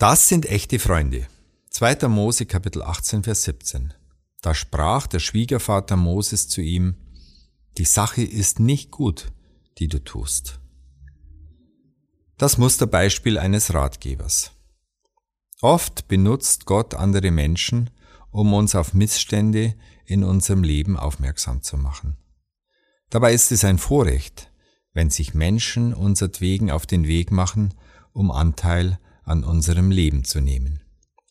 Das sind echte Freunde. 2. Mose Kapitel 18 Vers 17. Da sprach der Schwiegervater Moses zu ihm, die Sache ist nicht gut, die du tust. Das Musterbeispiel eines Ratgebers. Oft benutzt Gott andere Menschen, um uns auf Missstände in unserem Leben aufmerksam zu machen. Dabei ist es ein Vorrecht, wenn sich Menschen unsertwegen auf den Weg machen, um Anteil an unserem Leben zu nehmen.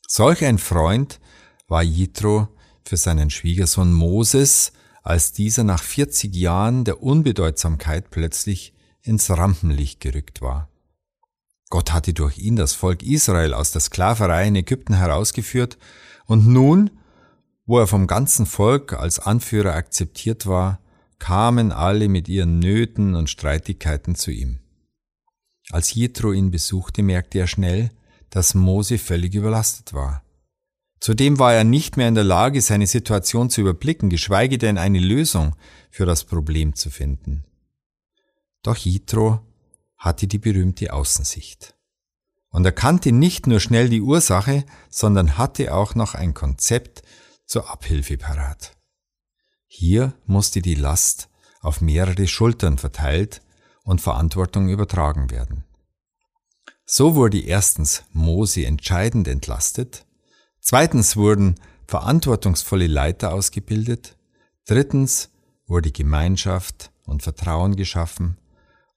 Solch ein Freund war Jitro für seinen Schwiegersohn Moses, als dieser nach 40 Jahren der Unbedeutsamkeit plötzlich ins Rampenlicht gerückt war. Gott hatte durch ihn das Volk Israel aus der Sklaverei in Ägypten herausgeführt, und nun, wo er vom ganzen Volk als Anführer akzeptiert war, kamen alle mit ihren Nöten und Streitigkeiten zu ihm. Als Jethro ihn besuchte, merkte er schnell, dass Mose völlig überlastet war. Zudem war er nicht mehr in der Lage, seine Situation zu überblicken, geschweige denn eine Lösung für das Problem zu finden. Doch Jethro hatte die berühmte Außensicht und erkannte nicht nur schnell die Ursache, sondern hatte auch noch ein Konzept zur Abhilfe parat. Hier musste die Last auf mehrere Schultern verteilt und Verantwortung übertragen werden. So wurde erstens Mose entscheidend entlastet, zweitens wurden verantwortungsvolle Leiter ausgebildet, drittens wurde Gemeinschaft und Vertrauen geschaffen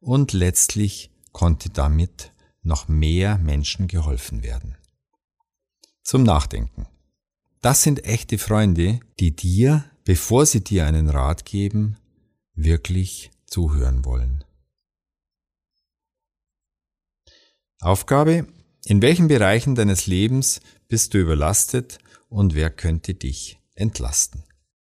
und letztlich konnte damit noch mehr Menschen geholfen werden. Zum Nachdenken. Das sind echte Freunde, die dir, bevor sie dir einen Rat geben, wirklich zuhören wollen. Aufgabe, in welchen Bereichen deines Lebens bist du überlastet und wer könnte dich entlasten?